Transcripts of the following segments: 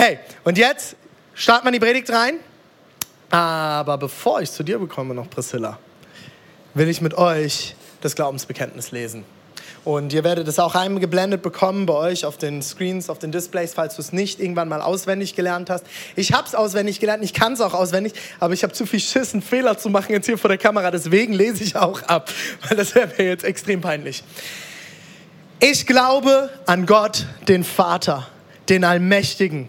Hey, und jetzt starten wir die Predigt rein. Aber bevor ich zu dir bekomme, noch Priscilla, will ich mit euch das Glaubensbekenntnis lesen. Und ihr werdet es auch eingeblendet bekommen bei euch auf den Screens, auf den Displays, falls du es nicht irgendwann mal auswendig gelernt hast. Ich habe es auswendig gelernt, ich kann es auch auswendig, aber ich habe zu viel Schiss, einen Fehler zu machen jetzt hier vor der Kamera. Deswegen lese ich auch ab, weil das wäre mir jetzt extrem peinlich. Ich glaube an Gott, den Vater, den Allmächtigen,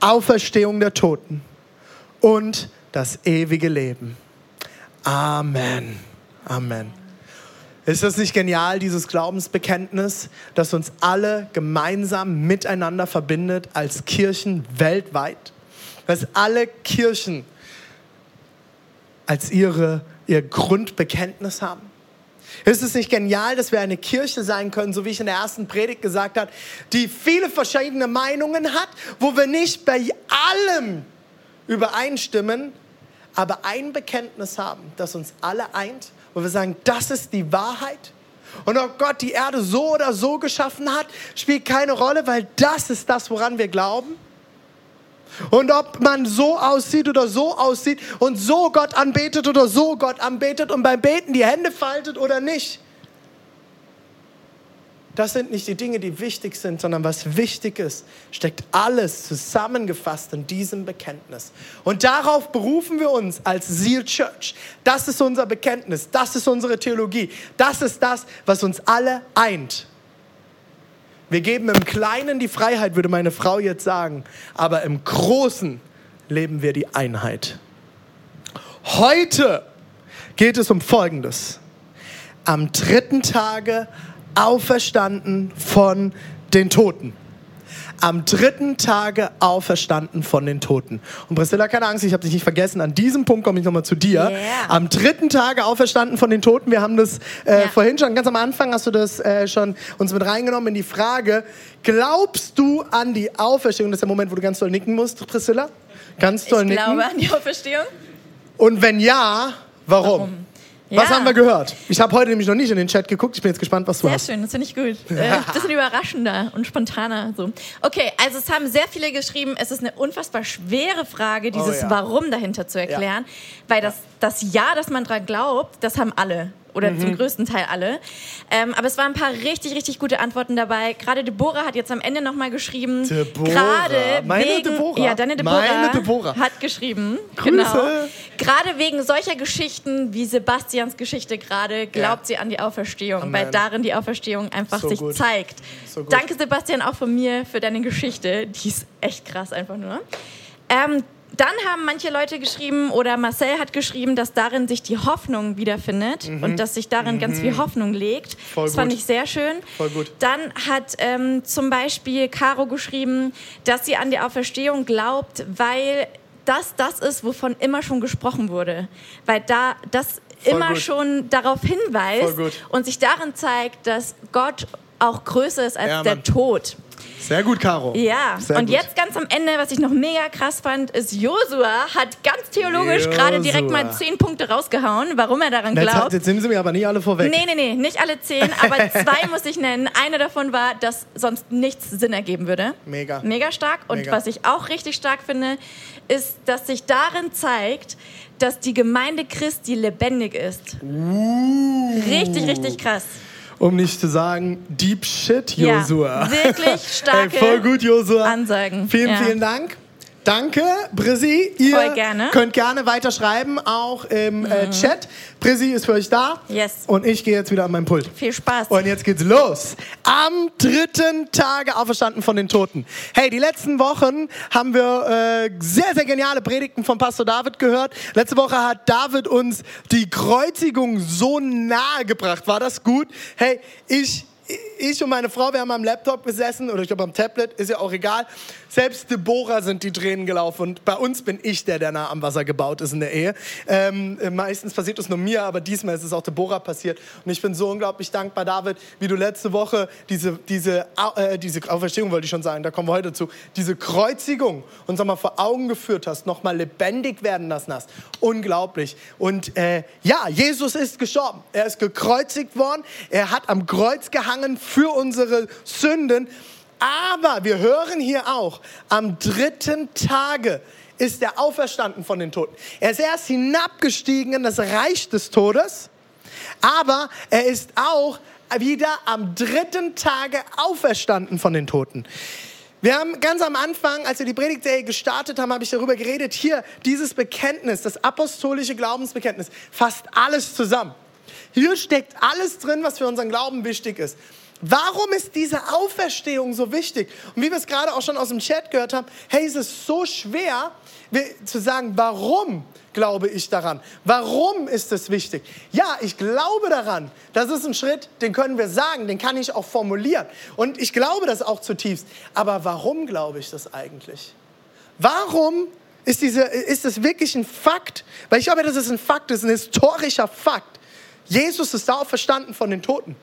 Auferstehung der Toten und das ewige Leben. Amen. Amen. Ist das nicht genial, dieses Glaubensbekenntnis, das uns alle gemeinsam miteinander verbindet als Kirchen weltweit? Dass alle Kirchen als ihre, ihr Grundbekenntnis haben? Ist es nicht genial, dass wir eine Kirche sein können, so wie ich in der ersten Predigt gesagt habe, die viele verschiedene Meinungen hat, wo wir nicht bei allem übereinstimmen, aber ein Bekenntnis haben, das uns alle eint, wo wir sagen, das ist die Wahrheit. Und ob Gott die Erde so oder so geschaffen hat, spielt keine Rolle, weil das ist das, woran wir glauben. Und ob man so aussieht oder so aussieht und so Gott anbetet oder so Gott anbetet und beim Beten die Hände faltet oder nicht. Das sind nicht die Dinge, die wichtig sind, sondern was wichtig ist, steckt alles zusammengefasst in diesem Bekenntnis. Und darauf berufen wir uns als Seal Church. Das ist unser Bekenntnis, das ist unsere Theologie, das ist das, was uns alle eint. Wir geben im Kleinen die Freiheit, würde meine Frau jetzt sagen, aber im Großen leben wir die Einheit. Heute geht es um Folgendes. Am dritten Tage auferstanden von den Toten am dritten Tage auferstanden von den Toten. Und Priscilla, keine Angst, ich habe dich nicht vergessen. An diesem Punkt komme ich nochmal zu dir. Yeah. Am dritten Tage auferstanden von den Toten. Wir haben das äh, Ja. vorhin schon, ganz am Anfang hast du das äh, schon uns mit reingenommen in die Frage, glaubst du an die Auferstehung? Das ist der Moment, wo du ganz doll nicken musst, Priscilla. Ganz doll Ich nicken. glaube an die Auferstehung. Und wenn ja, warum? Warum? Was Ja. haben wir gehört? Ich habe heute nämlich noch nicht in den Chat geguckt. Ich bin jetzt gespannt, was du Sehr hast. schön, das finde ich gut. Äh, bisschen überraschender und spontaner. So. Okay, also es haben sehr viele geschrieben, es ist eine unfassbar schwere Frage, dieses Oh ja. Warum dahinter zu erklären. Weil das, das Ja, dass man dran glaubt, das haben alle. Oder Mhm. zum größten Teil alle. Ähm, aber es waren ein paar richtig, richtig gute Antworten dabei. Gerade Deborah hat jetzt am Ende nochmal geschrieben. Deborah. Gerade Meine wegen, Deborah. Ja, deine Deborah, Meine Deborah. hat geschrieben. Grüße. Genau. Gerade wegen solcher Geschichten wie Sebastians Geschichte gerade glaubt sie an die Auferstehung, Amen. weil darin die Auferstehung einfach So sich gut. zeigt. So gut. Danke Sebastian auch von mir für deine Geschichte, die ist echt krass einfach nur. Ähm, dann haben manche Leute geschrieben oder Marcel hat geschrieben, dass darin sich die Hoffnung wiederfindet und dass sich darin ganz viel Hoffnung legt. Mhm. Voll das fand gut. ich sehr schön. Voll gut. Dann hat ähm, zum Beispiel Caro geschrieben, dass sie an die Auferstehung glaubt, weil das das ist, wovon immer schon gesprochen wurde. Weil da das Voll immer gut. schon darauf hinweist und sich darin zeigt, dass Gott auch größer ist als Ja, der. Tod. Sehr gut, Caro. Ja, Sehr und gut. jetzt ganz am Ende, was ich noch mega krass fand, ist Josua hat ganz theologisch gerade direkt mal zehn Punkte rausgehauen, warum er daran Jetzt, glaubt. jetzt nehmen sie mir aber nicht alle vorweg. Nee, nee, nee, nicht alle zehn, aber zwei muss ich nennen. Eine davon war, dass sonst nichts Sinn ergeben würde. Mega. Mega stark. Und Mega. was ich auch richtig stark finde, ist, dass sich darin zeigt, dass die Gemeinde Christi lebendig ist. Uh. Richtig, richtig krass. Um nicht zu sagen, Deep Shit, Ja, Josua. wirklich starke Hey, voll gut, Josua. Ansagen. Vielen, Ja. vielen Dank. Danke, Brizzy. Ihr Voll gerne. könnt gerne weiterschreiben, auch im äh, Chat. Brizzy ist für euch da. Yes. Und ich gehe jetzt wieder an meinen Pult. Viel Spaß. Und jetzt geht's los. Am dritten Tage auferstanden von den Toten. Hey, die letzten Wochen haben wir äh, sehr, sehr geniale Predigten von Pastor David gehört. Letzte Woche hat David uns die Kreuzigung so nahe gebracht. War das gut? Hey, ich ich und meine Frau, wir haben am Laptop gesessen oder ich glaube am Tablet, ist ja auch egal. Selbst Deborah sind die Tränen gelaufen und bei uns bin ich der, der nah am Wasser gebaut ist in der Ehe. Ähm, meistens passiert es nur mir, aber diesmal ist es auch Deborah passiert und ich bin so unglaublich dankbar, David, wie du letzte Woche diese, diese, äh, diese Auferstehung, wollte ich schon sagen, da kommen wir heute zu, diese Kreuzigung uns nochmal vor Augen geführt hast, nochmal lebendig werden lassen hast. Unglaublich. Und äh, ja, Jesus ist gestorben. Er ist gekreuzigt worden. Er hat am Kreuz gehangen für unsere Sünden. Aber wir hören hier auch, am dritten Tage ist er auferstanden von den Toten. Er ist erst hinabgestiegen in das Reich des Todes, aber er ist auch wieder am dritten Tage auferstanden von den Toten. Wir haben ganz am Anfang, als wir die Predigtserie gestartet haben, habe ich darüber geredet, hier dieses Bekenntnis, das apostolische Glaubensbekenntnis, fasst alles zusammen. Hier steckt alles drin, was für unseren Glauben wichtig ist. Warum ist diese Auferstehung so wichtig? Und wie wir es gerade auch schon aus dem Chat gehört haben, hey, es ist so schwer zu sagen, warum glaube ich daran? Warum ist es wichtig? Ja, ich glaube daran. Das ist ein Schritt, den können wir sagen, den kann ich auch formulieren. Und ich glaube das auch zutiefst. Aber warum glaube ich das eigentlich? Warum ist, diese, ist das wirklich ein Fakt? Weil ich glaube, das ist ein Fakt, das ist ein historischer Fakt. Jesus ist da verstanden von den Toten.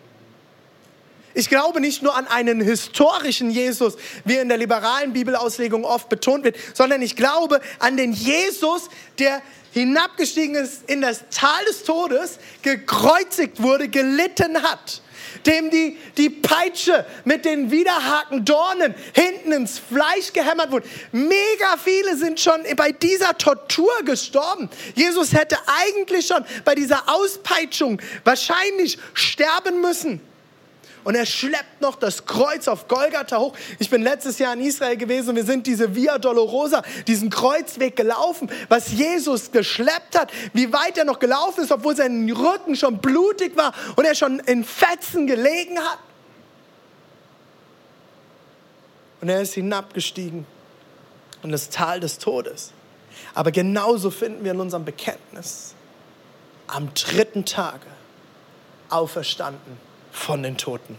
Ich glaube nicht nur an einen historischen Jesus, wie in der liberalen Bibelauslegung oft betont wird, sondern ich glaube an den Jesus, der hinabgestiegen ist in das Tal des Todes, gekreuzigt wurde, gelitten hat dem die, die Peitsche mit den widerhaken Dornen hinten ins Fleisch gehämmert wurde. Mega viele sind schon bei dieser Tortur gestorben. Jesus hätte eigentlich schon bei dieser Auspeitschung wahrscheinlich sterben müssen und er schleppt noch das Kreuz auf Golgatha hoch. Ich bin letztes Jahr in Israel gewesen und wir sind diese Via Dolorosa, diesen Kreuzweg gelaufen, was Jesus geschleppt hat, wie weit er noch gelaufen ist, obwohl sein Rücken schon blutig war und er schon in Fetzen gelegen hat. Und er ist hinabgestiegen in das Tal des Todes. Aber genauso finden wir in unserem Bekenntnis am dritten Tage auferstanden von den Toten.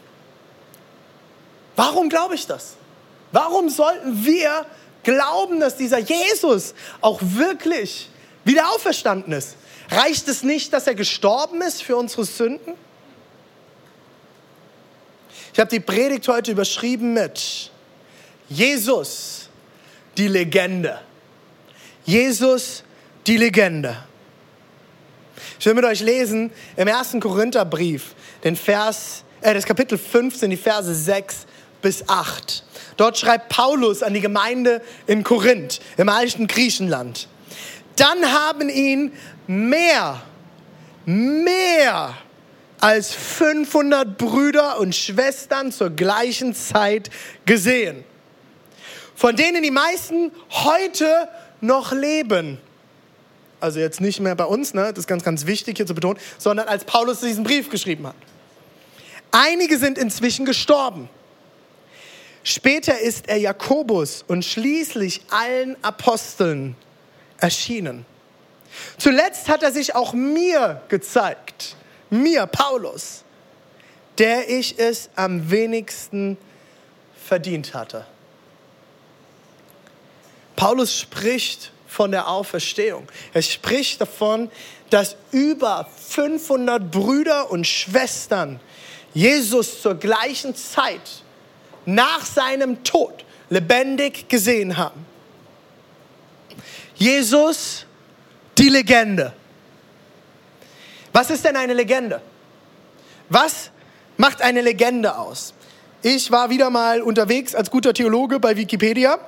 Warum glaube ich das? Warum sollten wir glauben, dass dieser Jesus auch wirklich wieder auferstanden ist? Reicht es nicht, dass er gestorben ist für unsere Sünden? Ich habe die Predigt heute überschrieben mit Jesus, die Legende. Jesus, die Legende. Ich will mit euch lesen im ersten Korintherbrief, den Vers, äh, das Kapitel 15, die Verse 6 bis 8. Dort schreibt Paulus an die Gemeinde in Korinth, im alten Griechenland. Dann haben ihn mehr, mehr als 500 Brüder und Schwestern zur gleichen Zeit gesehen, von denen die meisten heute noch leben. Also jetzt nicht mehr bei uns, ne? das ist ganz, ganz wichtig hier zu betonen, sondern als Paulus diesen Brief geschrieben hat. Einige sind inzwischen gestorben. Später ist er Jakobus und schließlich allen Aposteln erschienen. Zuletzt hat er sich auch mir gezeigt, mir, Paulus, der ich es am wenigsten verdient hatte. Paulus spricht von der Auferstehung. Er spricht davon, dass über 500 Brüder und Schwestern Jesus zur gleichen Zeit nach seinem Tod lebendig gesehen haben. Jesus, die Legende. Was ist denn eine Legende? Was macht eine Legende aus? Ich war wieder mal unterwegs als guter Theologe bei Wikipedia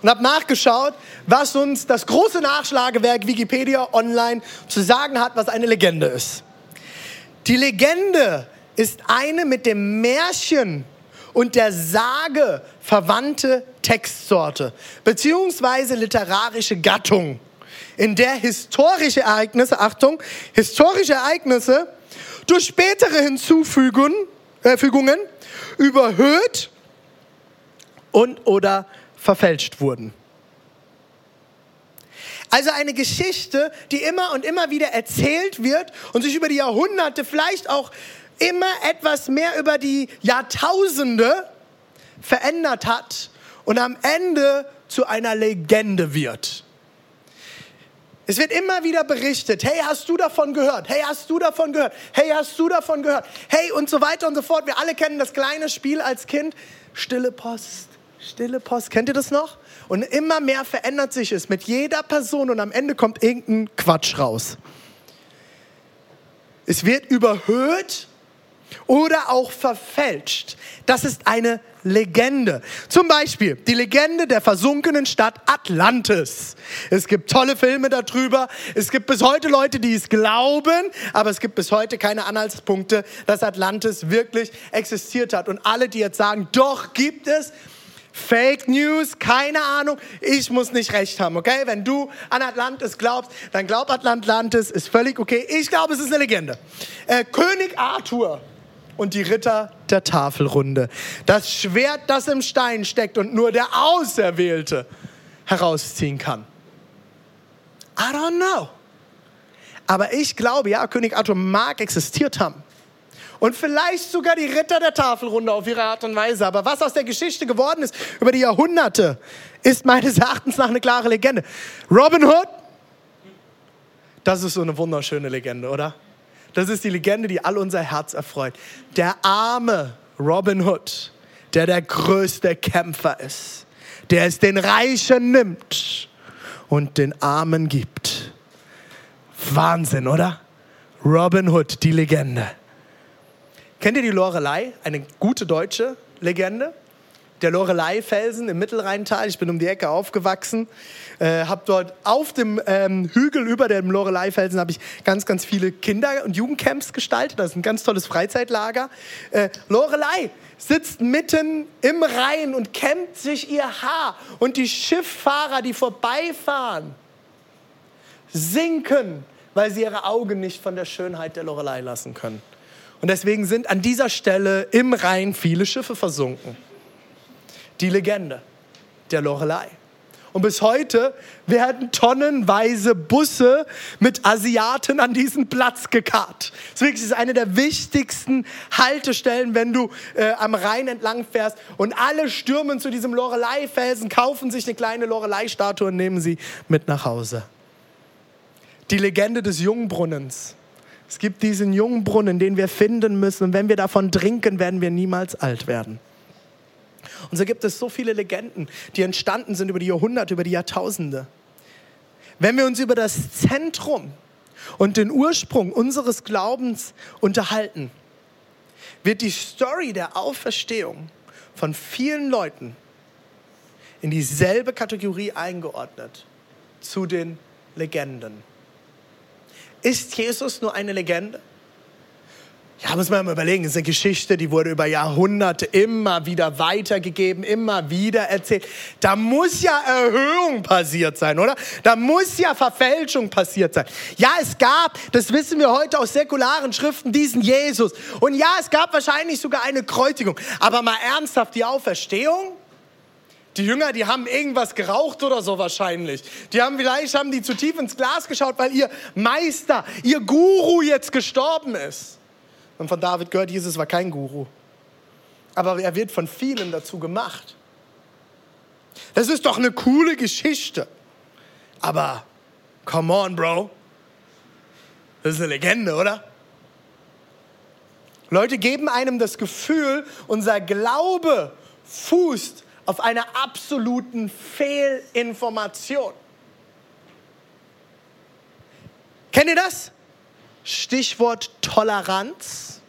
und habe nachgeschaut, was uns das große Nachschlagewerk Wikipedia online zu sagen hat, was eine Legende ist. Die Legende ist eine mit dem Märchen und der Sage verwandte Textsorte beziehungsweise literarische Gattung, in der historische Ereignisse, Achtung, historische Ereignisse durch spätere Hinzufügungen äh, überhöht und oder verfälscht wurden. Also eine Geschichte, die immer und immer wieder erzählt wird und sich über die Jahrhunderte, vielleicht auch immer etwas mehr über die Jahrtausende verändert hat und am Ende zu einer Legende wird. Es wird immer wieder berichtet, hey, hast du davon gehört? Hey, hast du davon gehört? Hey, hast du davon gehört? Hey, und so weiter und so fort. Wir alle kennen das kleine Spiel als Kind. Stille Post, stille Post. Kennt ihr das noch? Und immer mehr verändert sich es mit jeder Person und am Ende kommt irgendein Quatsch raus. Es wird überhöht oder auch verfälscht. Das ist eine Legende. Zum Beispiel die Legende der versunkenen Stadt Atlantis. Es gibt tolle Filme darüber. Es gibt bis heute Leute, die es glauben, aber es gibt bis heute keine Anhaltspunkte, dass Atlantis wirklich existiert hat. Und alle, die jetzt sagen, doch gibt es, Fake News, keine Ahnung. Ich muss nicht recht haben, okay? Wenn du an Atlantis glaubst, dann glaub Atlantis, ist völlig okay. Ich glaube, es ist eine Legende. Äh, König Arthur und die Ritter der Tafelrunde. Das Schwert, das im Stein steckt und nur der Auserwählte herausziehen kann. I don't know. Aber ich glaube, ja, König Arthur mag existiert haben. Und vielleicht sogar die Ritter der Tafelrunde auf ihre Art und Weise. Aber was aus der Geschichte geworden ist über die Jahrhunderte, ist meines Erachtens nach eine klare Legende. Robin Hood, das ist so eine wunderschöne Legende, oder? Das ist die Legende, die all unser Herz erfreut. Der arme Robin Hood, der der größte Kämpfer ist, der es den Reichen nimmt und den Armen gibt. Wahnsinn, oder? Robin Hood, die Legende. Kennt ihr die Lorelei? Eine gute deutsche Legende? Der Lorelei-Felsen im Mittelrheintal. Ich bin um die Ecke aufgewachsen, äh, habe dort auf dem ähm, Hügel über dem Lorelei-Felsen habe ich ganz, ganz viele Kinder- und Jugendcamps gestaltet. Das ist ein ganz tolles Freizeitlager. Äh, Lorelei sitzt mitten im Rhein und kämmt sich ihr Haar. Und die Schifffahrer, die vorbeifahren, sinken, weil sie ihre Augen nicht von der Schönheit der Lorelei lassen können. Und deswegen sind an dieser Stelle im Rhein viele Schiffe versunken. Die Legende der Lorelei. Und bis heute werden tonnenweise Busse mit Asiaten an diesen Platz gekarrt. Das ist eine der wichtigsten Haltestellen, wenn du äh, am Rhein entlang fährst. Und alle stürmen zu diesem Lorelei-Felsen, kaufen sich eine kleine Lorelei-Statue und nehmen sie mit nach Hause. Die Legende des Jungbrunnens es gibt diesen jungen Brunnen, den wir finden müssen. Und wenn wir davon trinken, werden wir niemals alt werden. Und so gibt es so viele Legenden, die entstanden sind über die Jahrhunderte, über die Jahrtausende. Wenn wir uns über das Zentrum und den Ursprung unseres Glaubens unterhalten, wird die Story der Auferstehung von vielen Leuten in dieselbe Kategorie eingeordnet, zu den Legenden. Ist Jesus nur eine Legende? Ja, muss man mal überlegen, es ist eine Geschichte, die wurde über Jahrhunderte immer wieder weitergegeben, immer wieder erzählt. Da muss ja Erhöhung passiert sein, oder? Da muss ja Verfälschung passiert sein. Ja, es gab, das wissen wir heute aus säkularen Schriften, diesen Jesus. Und ja, es gab wahrscheinlich sogar eine Kreuzigung. Aber mal ernsthaft, die Auferstehung? Die Jünger, die haben irgendwas geraucht oder so wahrscheinlich. Die haben vielleicht haben die zu tief ins Glas geschaut, weil ihr Meister, ihr Guru jetzt gestorben ist. Und von David gehört, Jesus war kein Guru. Aber er wird von vielen dazu gemacht. Das ist doch eine coole Geschichte. Aber, come on, Bro. Das ist eine Legende, oder? Leute geben einem das Gefühl, unser Glaube fußt auf einer absoluten Fehlinformation. Kennt ihr das? Stichwort Toleranz.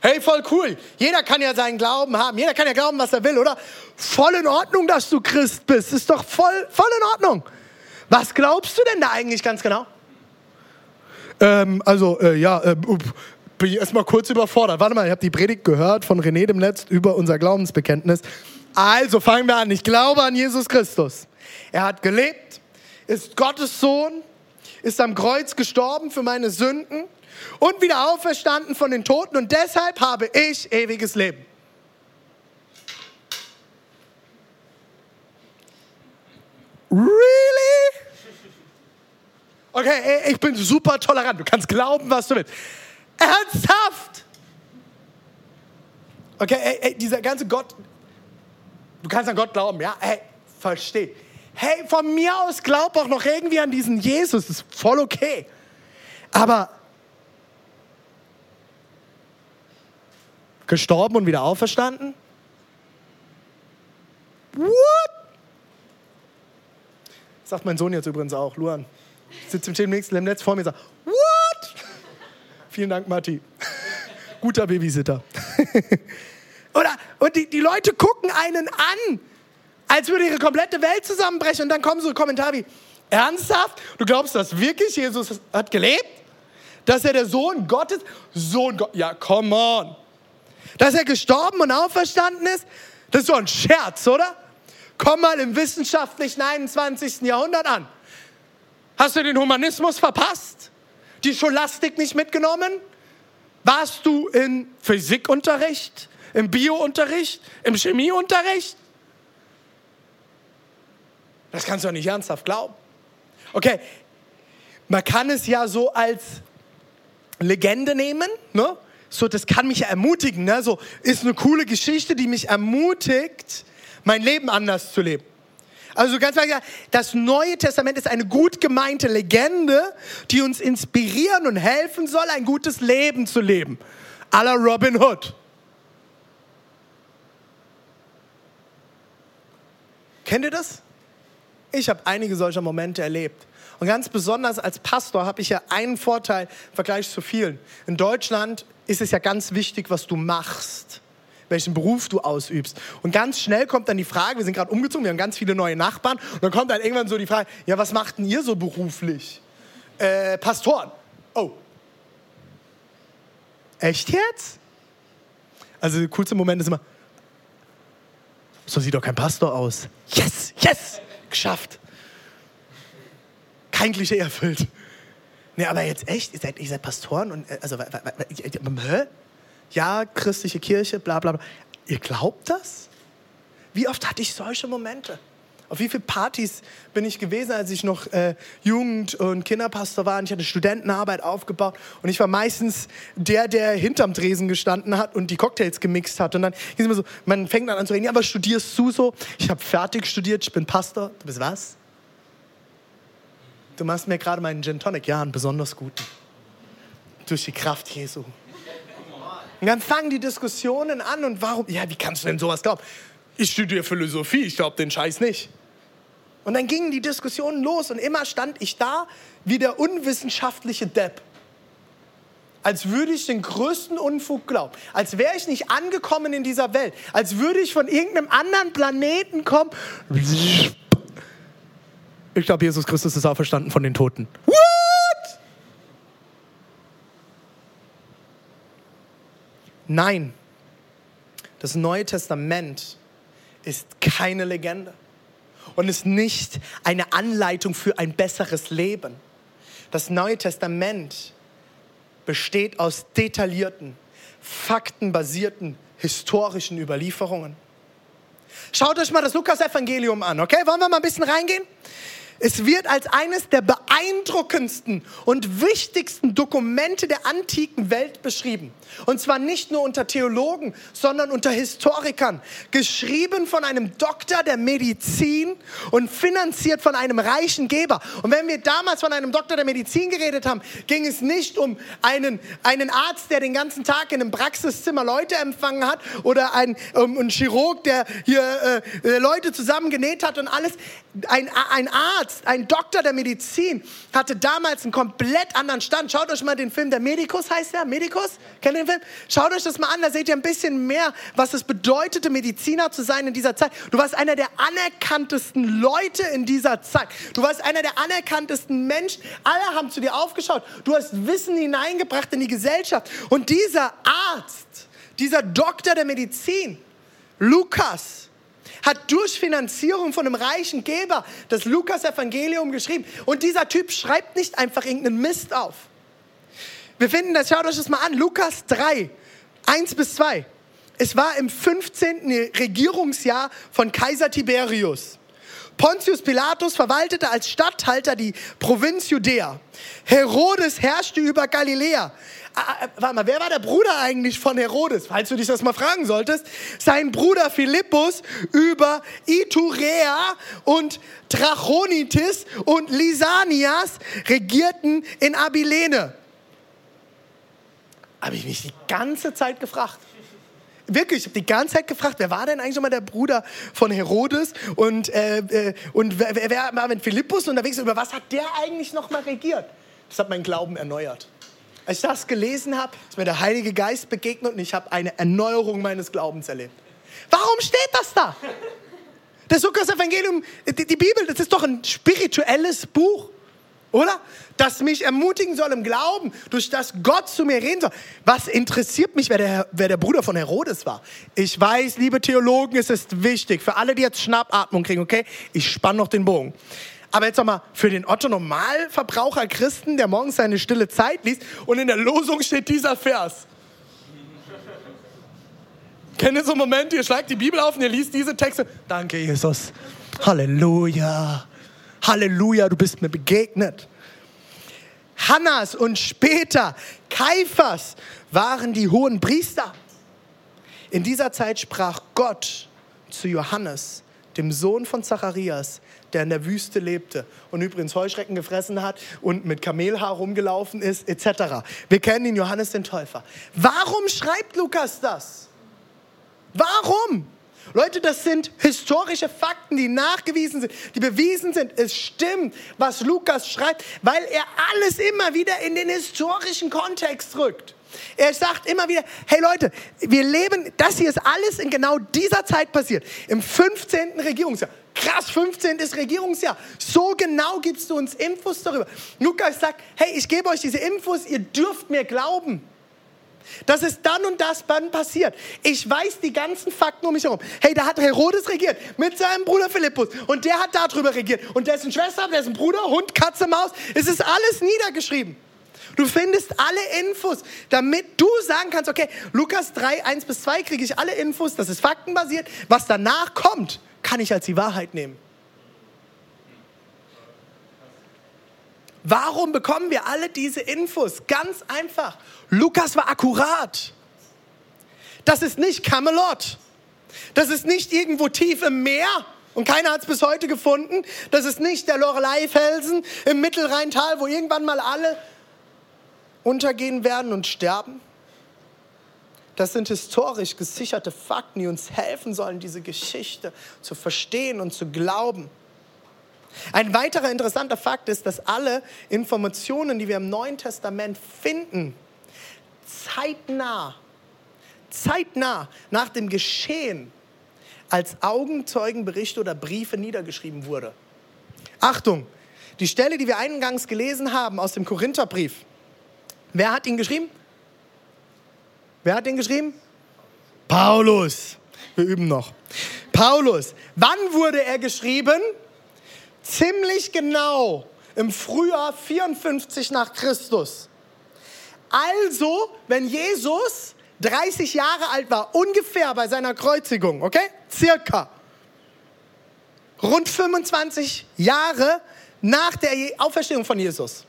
Hey, voll cool. Jeder kann ja seinen Glauben haben. Jeder kann ja glauben, was er will, oder? Voll in Ordnung, dass du Christ bist. Ist doch voll, voll in Ordnung. Was glaubst du denn da eigentlich ganz genau? Ähm, also, äh, ja, äh, bin ich erstmal kurz überfordert. Warte mal, ich habe die Predigt gehört von René dem Netz über unser Glaubensbekenntnis. Also fangen wir an. Ich glaube an Jesus Christus. Er hat gelebt, ist Gottes Sohn, ist am Kreuz gestorben für meine Sünden und wieder auferstanden von den Toten und deshalb habe ich ewiges Leben. Really? Okay, ey, ich bin super tolerant. Du kannst glauben, was du willst. Ernsthaft? Okay, ey, ey, dieser ganze Gott, du kannst an Gott glauben, ja? Hey, versteh. Hey, von mir aus glaub auch noch irgendwie an diesen Jesus, ist voll okay. Aber gestorben und wieder auferstanden? What? Sagt mein Sohn jetzt übrigens auch, Luan. Sitzt im nächsten im Netz vor mir und sagt, what? Vielen Dank, Matti. Guter Babysitter. Oder, und die, die Leute gucken einen an, als würde ihre komplette Welt zusammenbrechen. Und dann kommen so Kommentare wie, ernsthaft? Du glaubst das wirklich? Jesus hat gelebt? Dass er der Sohn Gottes, Sohn Gottes, ja, come on. Dass er gestorben und auferstanden ist, das ist so ein Scherz, oder? Komm mal im wissenschaftlichen 21. Jahrhundert an. Hast du den Humanismus verpasst? Die Scholastik nicht mitgenommen? Warst du im Physikunterricht, im Biounterricht, im Chemieunterricht? Das kannst du doch nicht ernsthaft glauben. Okay, man kann es ja so als Legende nehmen, ne? So, das kann mich ja ermutigen, ne? So, ist eine coole Geschichte, die mich ermutigt, mein Leben anders zu leben. Also ganz klar, das Neue Testament ist eine gut gemeinte Legende, die uns inspirieren und helfen soll, ein gutes Leben zu leben. A la Robin Hood. Kennt ihr das? Ich habe einige solcher Momente erlebt. Und ganz besonders als Pastor habe ich ja einen Vorteil im Vergleich zu vielen. In Deutschland ist es ja ganz wichtig, was du machst, welchen Beruf du ausübst. Und ganz schnell kommt dann die Frage, wir sind gerade umgezogen, wir haben ganz viele neue Nachbarn, und dann kommt dann irgendwann so die Frage, ja, was macht denn ihr so beruflich? Äh, Pastoren. Oh. Echt jetzt? Also der coolste Moment ist immer, so sieht doch kein Pastor aus. Yes, yes, geschafft. Kein Klischee erfüllt. Nee, aber jetzt echt, ihr seid, ihr seid Pastoren und äh, also hä? Ja, christliche Kirche, bla bla bla. Ihr glaubt das? Wie oft hatte ich solche Momente? Auf wie viele Partys bin ich gewesen, als ich noch äh, Jugend- und Kinderpastor war? Und ich hatte Studentenarbeit aufgebaut und ich war meistens der, der hinterm Tresen gestanden hat und die Cocktails gemixt hat. Und dann ging es immer so, man fängt dann an zu reden, ja, was studierst du so? Ich habe fertig studiert, ich bin Pastor. Du bist was? Du machst mir gerade meinen Gin Tonic, ja, einen besonders guten. Durch die Kraft Jesu. Und dann fangen die Diskussionen an und warum, ja, wie kannst du denn sowas glauben? Ich studiere Philosophie, ich glaube den Scheiß nicht. Und dann gingen die Diskussionen los und immer stand ich da wie der unwissenschaftliche Depp. Als würde ich den größten Unfug glauben. Als wäre ich nicht angekommen in dieser Welt. Als würde ich von irgendeinem anderen Planeten kommen. Ich glaube, Jesus Christus ist auferstanden von den Toten. What? Nein, das Neue Testament ist keine Legende und ist nicht eine Anleitung für ein besseres Leben. Das Neue Testament besteht aus detaillierten, faktenbasierten, historischen Überlieferungen. Schaut euch mal das Lukas-Evangelium an, okay? Wollen wir mal ein bisschen reingehen? Es wird als eines der beeindruckendsten und wichtigsten Dokumente der antiken Welt beschrieben. Und zwar nicht nur unter Theologen, sondern unter Historikern. Geschrieben von einem Doktor der Medizin und finanziert von einem reichen Geber. Und wenn wir damals von einem Doktor der Medizin geredet haben, ging es nicht um einen, einen Arzt, der den ganzen Tag in einem Praxiszimmer Leute empfangen hat oder ein, um, ein Chirurg, der hier äh, Leute zusammengenäht hat und alles. Ein, ein Arzt, Arzt, ein Doktor der Medizin, hatte damals einen komplett anderen Stand. Schaut euch mal den Film, der Medikus heißt der, Medikus? Kennt ihr den Film? Schaut euch das mal an, da seht ihr ein bisschen mehr, was es bedeutete, Mediziner zu sein in dieser Zeit. Du warst einer der anerkanntesten Leute in dieser Zeit. Du warst einer der anerkanntesten Menschen. Alle haben zu dir aufgeschaut. Du hast Wissen hineingebracht in die Gesellschaft. Und dieser Arzt, dieser Doktor der Medizin, Lukas, hat durch Finanzierung von einem reichen Geber das Lukas-Evangelium geschrieben. Und dieser Typ schreibt nicht einfach irgendeinen Mist auf. Wir finden das, schaut euch das mal an, Lukas 3, 1 bis 2. Es war im 15. Regierungsjahr von Kaiser Tiberius. Pontius Pilatus verwaltete als Statthalter die Provinz Judäa. Herodes herrschte über Galiläa. Ah, ah, warte mal, wer war der Bruder eigentlich von Herodes? Falls du dich das mal fragen solltest. Sein Bruder Philippus über Iturea und Trachonitis und Lysanias regierten in Abilene. Habe ich mich die ganze Zeit gefragt. Wirklich, ich habe die ganze Zeit gefragt, wer war denn eigentlich nochmal der Bruder von Herodes und, äh, äh, und wer, wer war mit Philippus unterwegs? Über was hat der eigentlich nochmal regiert? Das hat meinen Glauben erneuert. Als ich das gelesen habe, ist mir der Heilige Geist begegnet und ich habe eine Erneuerung meines Glaubens erlebt. Warum steht das da? Das Lukas-Evangelium, die, die Bibel, das ist doch ein spirituelles Buch. Oder? Das mich ermutigen soll im Glauben, durch das Gott zu mir reden soll. Was interessiert mich, wer der, wer der Bruder von Herodes war? Ich weiß, liebe Theologen, es ist wichtig. Für alle, die jetzt Schnappatmung kriegen, okay? Ich spanne noch den Bogen. Aber jetzt nochmal, für den Otto-Normalverbraucher Christen, der morgens seine stille Zeit liest und in der Losung steht dieser Vers. Kennt ihr so einen Moment, ihr schlagt die Bibel auf und ihr liest diese Texte? Danke, Jesus. Halleluja. Halleluja, du bist mir begegnet. Hannas und später Kaiphas waren die hohen Priester. In dieser Zeit sprach Gott zu Johannes, dem Sohn von Zacharias, der in der Wüste lebte und übrigens Heuschrecken gefressen hat und mit Kamelhaar rumgelaufen ist, etc. Wir kennen ihn, Johannes den Täufer. Warum schreibt Lukas das? Warum? Leute, das sind historische Fakten, die nachgewiesen sind, die bewiesen sind. Es stimmt, was Lukas schreibt, weil er alles immer wieder in den historischen Kontext rückt. Er sagt immer wieder, hey Leute, wir leben, das hier ist alles in genau dieser Zeit passiert, im 15. Regierungsjahr. Krass, 15. Regierungsjahr. So genau gibst du uns Infos darüber. Lukas sagt, hey, ich gebe euch diese Infos, ihr dürft mir glauben. Das ist dann und das dann passiert. Ich weiß die ganzen Fakten um mich herum. Hey, da hat Herodes regiert mit seinem Bruder Philippus und der hat darüber regiert und dessen Schwester, dessen Bruder, Hund, Katze, Maus. Es ist alles niedergeschrieben. Du findest alle Infos, damit du sagen kannst, okay, Lukas 3, 1 bis 2 kriege ich alle Infos, das ist faktenbasiert. Was danach kommt, kann ich als die Wahrheit nehmen. Warum bekommen wir alle diese Infos? Ganz einfach. Lukas war akkurat. Das ist nicht Camelot. Das ist nicht irgendwo tief im Meer und keiner hat es bis heute gefunden. Das ist nicht der Lorelei-Felsen im Mittelrheintal, wo irgendwann mal alle untergehen werden und sterben. Das sind historisch gesicherte Fakten, die uns helfen sollen, diese Geschichte zu verstehen und zu glauben. Ein weiterer interessanter Fakt ist, dass alle Informationen, die wir im Neuen Testament finden, zeitnah, zeitnah nach dem Geschehen als Augenzeugenberichte oder Briefe niedergeschrieben wurde. Achtung, die Stelle, die wir eingangs gelesen haben aus dem Korintherbrief, wer hat ihn geschrieben? Wer hat ihn geschrieben? Paulus. Wir üben noch. Paulus. Wann wurde er geschrieben? Ziemlich genau im Frühjahr 54 nach Christus. Also, wenn Jesus 30 Jahre alt war, ungefähr bei seiner Kreuzigung, okay? Circa. Rund 25 Jahre nach der Auferstehung von Jesus.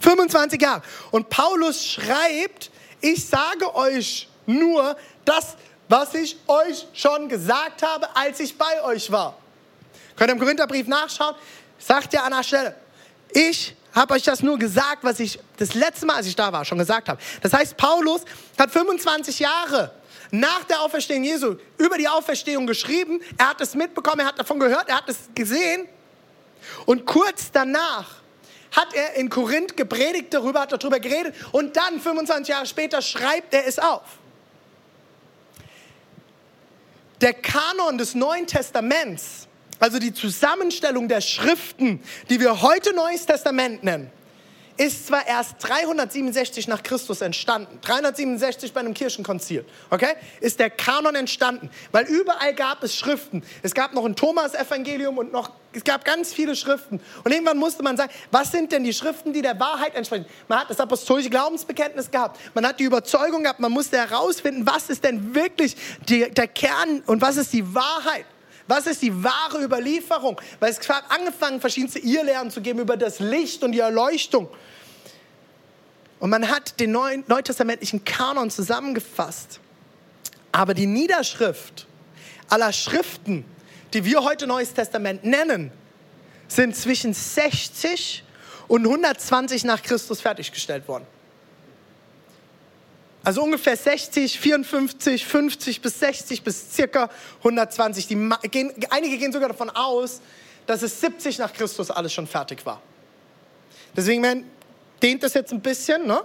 25 Jahre. Und Paulus schreibt, ich sage euch nur das, was ich euch schon gesagt habe, als ich bei euch war. Könnt ihr im Korintherbrief nachschauen? Sagt ja an der Stelle, ich habe euch das nur gesagt, was ich das letzte Mal, als ich da war, schon gesagt habe. Das heißt, Paulus hat 25 Jahre nach der Auferstehung Jesu über die Auferstehung geschrieben. Er hat es mitbekommen, er hat davon gehört, er hat es gesehen. Und kurz danach hat er in Korinth gepredigt darüber, hat darüber geredet und dann 25 Jahre später schreibt er es auf. Der Kanon des Neuen Testaments also die Zusammenstellung der Schriften, die wir heute Neues Testament nennen, ist zwar erst 367 nach Christus entstanden, 367 bei einem Kirchenkonzil, okay, ist der Kanon entstanden, weil überall gab es Schriften. Es gab noch ein Thomas-Evangelium und noch, es gab ganz viele Schriften. Und irgendwann musste man sagen, was sind denn die Schriften, die der Wahrheit entsprechen? Man hat das apostolische Glaubensbekenntnis gehabt, man hat die Überzeugung gehabt, man musste herausfinden, was ist denn wirklich die, der Kern und was ist die Wahrheit. Was ist die wahre Überlieferung? Weil es hat angefangen, verschiedenste Irrlehren zu geben über das Licht und die Erleuchtung. Und man hat den neuen, neutestamentlichen Kanon zusammengefasst. Aber die Niederschrift aller Schriften, die wir heute Neues Testament nennen, sind zwischen 60 und 120 nach Christus fertiggestellt worden. Also ungefähr 60, 54, 50 bis 60 bis circa 120. Die gehen, einige gehen sogar davon aus, dass es 70 nach Christus alles schon fertig war. Deswegen man, dehnt das jetzt ein bisschen. Ne?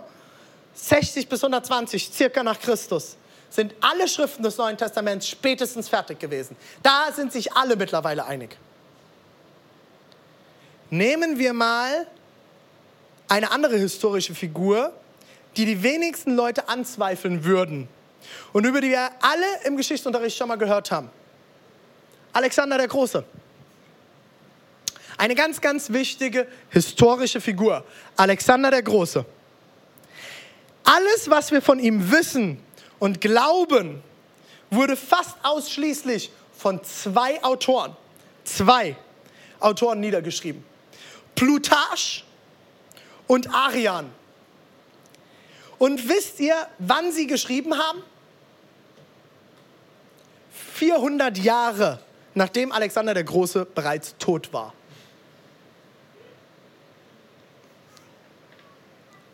60 bis 120 circa nach Christus sind alle Schriften des Neuen Testaments spätestens fertig gewesen. Da sind sich alle mittlerweile einig. Nehmen wir mal eine andere historische Figur, die die wenigsten Leute anzweifeln würden und über die wir alle im Geschichtsunterricht schon mal gehört haben. Alexander der Große. Eine ganz, ganz wichtige historische Figur. Alexander der Große. Alles, was wir von ihm wissen und glauben, wurde fast ausschließlich von zwei Autoren, zwei Autoren niedergeschrieben. Plutarch und Arian. Und wisst ihr, wann sie geschrieben haben? 400 Jahre nachdem Alexander der Große bereits tot war.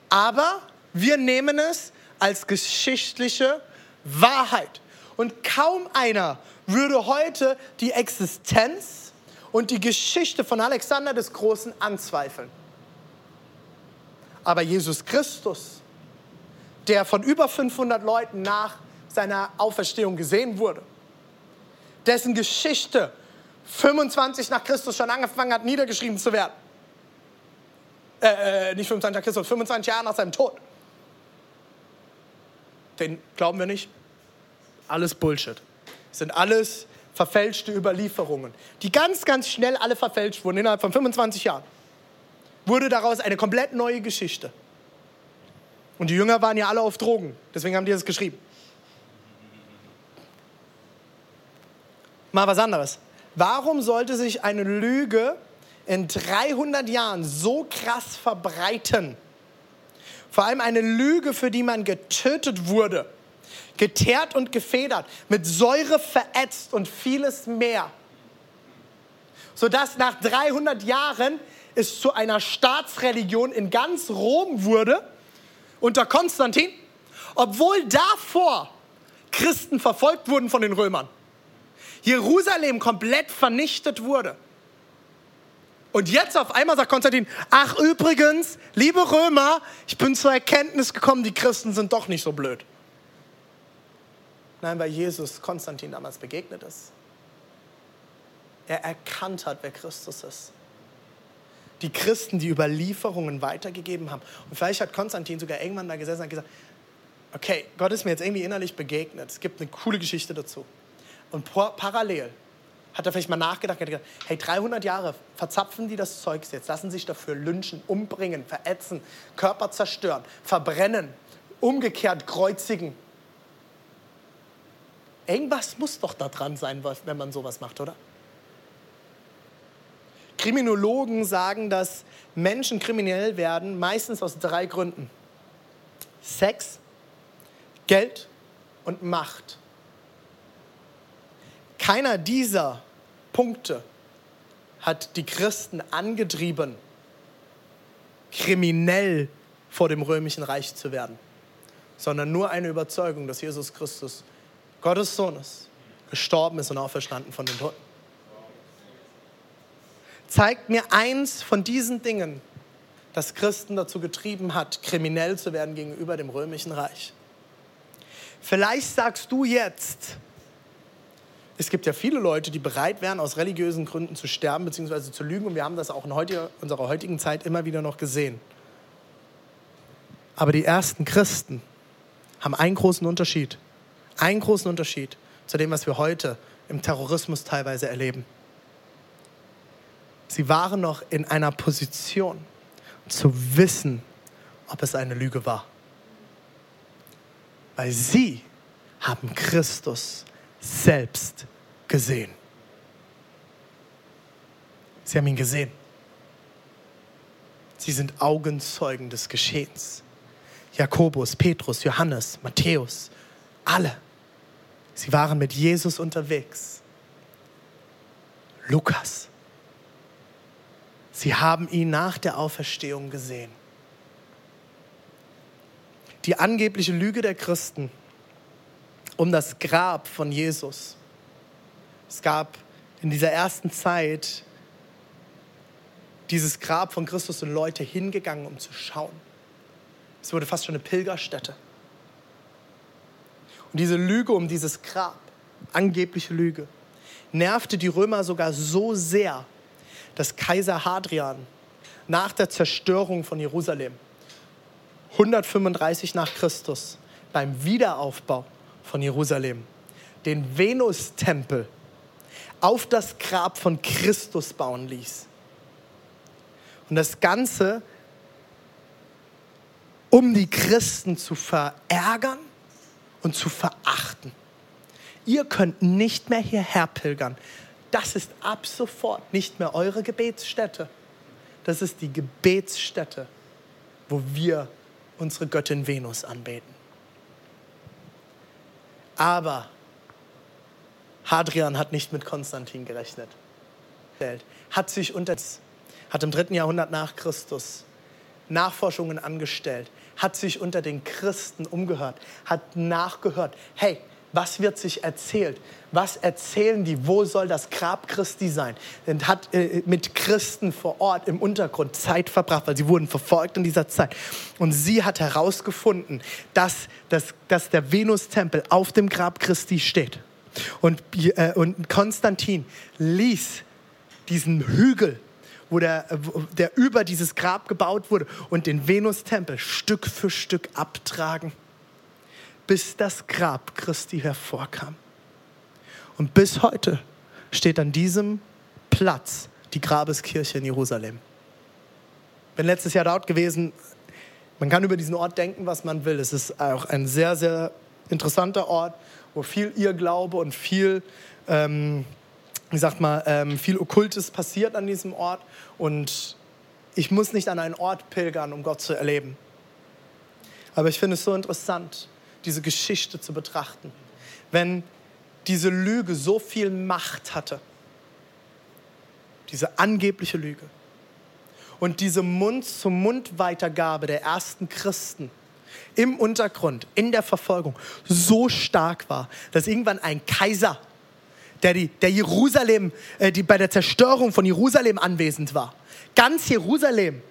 Aber wir nehmen es als geschichtliche Wahrheit. Und kaum einer würde heute die Existenz und die Geschichte von Alexander des Großen anzweifeln. Aber Jesus Christus der von über 500 Leuten nach seiner Auferstehung gesehen wurde, dessen Geschichte 25 nach Christus schon angefangen hat, niedergeschrieben zu werden. Äh, äh nicht 25 nach Christus, 25 Jahre nach seinem Tod. Den glauben wir nicht. Alles Bullshit. Sind alles verfälschte Überlieferungen, die ganz, ganz schnell alle verfälscht wurden innerhalb von 25 Jahren. Wurde daraus eine komplett neue Geschichte. Und die Jünger waren ja alle auf Drogen. Deswegen haben die das geschrieben. Mal was anderes. Warum sollte sich eine Lüge in 300 Jahren so krass verbreiten? Vor allem eine Lüge, für die man getötet wurde, geteert und gefedert, mit Säure verätzt und vieles mehr. Sodass nach 300 Jahren es zu einer Staatsreligion in ganz Rom wurde unter Konstantin, obwohl davor Christen verfolgt wurden von den Römern. Jerusalem komplett vernichtet wurde. Und jetzt auf einmal sagt Konstantin, ach übrigens, liebe Römer, ich bin zur Erkenntnis gekommen, die Christen sind doch nicht so blöd. Nein, weil Jesus Konstantin damals begegnet ist. Er erkannt hat, wer Christus ist die Christen die Überlieferungen weitergegeben haben. Und vielleicht hat Konstantin sogar irgendwann da gesessen und gesagt, okay, Gott ist mir jetzt irgendwie innerlich begegnet. Es gibt eine coole Geschichte dazu. Und parallel hat er vielleicht mal nachgedacht, hat gedacht, hey, 300 Jahre verzapfen die das Zeug jetzt, lassen sich dafür lynchen, umbringen, verätzen, Körper zerstören, verbrennen, umgekehrt kreuzigen. Irgendwas muss doch da dran sein, wenn man sowas macht, oder? Kriminologen sagen, dass Menschen kriminell werden, meistens aus drei Gründen. Sex, Geld und Macht. Keiner dieser Punkte hat die Christen angetrieben, kriminell vor dem römischen Reich zu werden, sondern nur eine Überzeugung, dass Jesus Christus Gottes Sohn ist, gestorben ist und auferstanden von den Toten zeigt mir eins von diesen Dingen, das Christen dazu getrieben hat, kriminell zu werden gegenüber dem römischen Reich. Vielleicht sagst du jetzt, es gibt ja viele Leute, die bereit wären, aus religiösen Gründen zu sterben bzw. zu lügen. Und wir haben das auch in heutiger, unserer heutigen Zeit immer wieder noch gesehen. Aber die ersten Christen haben einen großen Unterschied. Einen großen Unterschied zu dem, was wir heute im Terrorismus teilweise erleben. Sie waren noch in einer Position zu wissen, ob es eine Lüge war. Weil sie haben Christus selbst gesehen. Sie haben ihn gesehen. Sie sind Augenzeugen des Geschehens. Jakobus, Petrus, Johannes, Matthäus, alle. Sie waren mit Jesus unterwegs. Lukas. Sie haben ihn nach der Auferstehung gesehen. Die angebliche Lüge der Christen um das Grab von Jesus. Es gab in dieser ersten Zeit dieses Grab von Christus sind Leute hingegangen, um zu schauen. Es wurde fast schon eine Pilgerstätte. Und diese Lüge um dieses Grab, angebliche Lüge, nervte die Römer sogar so sehr, dass Kaiser Hadrian nach der Zerstörung von Jerusalem 135 nach Christus beim Wiederaufbau von Jerusalem den Venustempel auf das Grab von Christus bauen ließ. Und das Ganze, um die Christen zu verärgern und zu verachten. Ihr könnt nicht mehr hierher pilgern. Das ist ab sofort nicht mehr eure Gebetsstätte. Das ist die Gebetsstätte, wo wir unsere Göttin Venus anbeten. Aber Hadrian hat nicht mit Konstantin gerechnet. Hat sich unter, hat im dritten Jahrhundert nach Christus Nachforschungen angestellt, hat sich unter den Christen umgehört, hat nachgehört, hey, was wird sich erzählt? Was erzählen die? Wo soll das Grab Christi sein? Und hat äh, mit Christen vor Ort im Untergrund Zeit verbracht, weil sie wurden verfolgt in dieser Zeit. Und sie hat herausgefunden, dass, dass, dass der Venustempel auf dem Grab Christi steht. Und, äh, und Konstantin ließ diesen Hügel wo der, der über dieses Grab gebaut wurde und den Venustempel Stück für Stück abtragen bis das Grab Christi hervorkam. Und bis heute steht an diesem Platz die Grabeskirche in Jerusalem. Bin letztes Jahr dort gewesen. Man kann über diesen Ort denken, was man will. Es ist auch ein sehr, sehr interessanter Ort, wo viel Irrglaube und viel, ähm, wie sagt man, ähm, viel Okkultes passiert an diesem Ort. Und ich muss nicht an einen Ort pilgern, um Gott zu erleben. Aber ich finde es so interessant, diese Geschichte zu betrachten. Wenn diese Lüge so viel Macht hatte, diese angebliche Lüge, und diese Mund-zu-Mund-Weitergabe der ersten Christen im Untergrund, in der Verfolgung so stark war, dass irgendwann ein Kaiser, der, die, der Jerusalem, äh, die bei der Zerstörung von Jerusalem anwesend war, ganz Jerusalem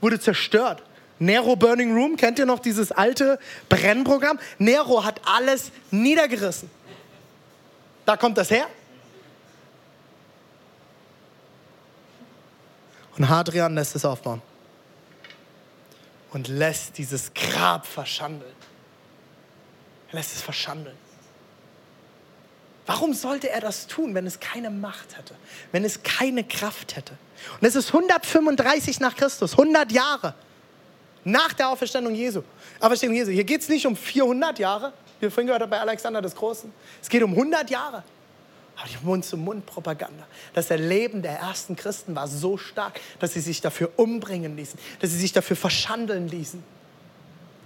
wurde zerstört. Nero Burning Room, kennt ihr noch dieses alte Brennprogramm? Nero hat alles niedergerissen. Da kommt das her. Und Hadrian lässt es aufbauen und lässt dieses Grab verschandeln. Er lässt es verschandeln. Warum sollte er das tun, wenn es keine Macht hätte, wenn es keine Kraft hätte? Und es ist 135 nach Christus, 100 Jahre. Nach der Auferstehung Jesu. Auferstehung Jesu. Hier geht es nicht um 400 Jahre, wie wir vorhin gehört haben bei Alexander des Großen. Es geht um 100 Jahre. Aber die Mund-zu-Mund-Propaganda, das Erleben der ersten Christen war so stark, dass sie sich dafür umbringen ließen, dass sie sich dafür verschandeln ließen.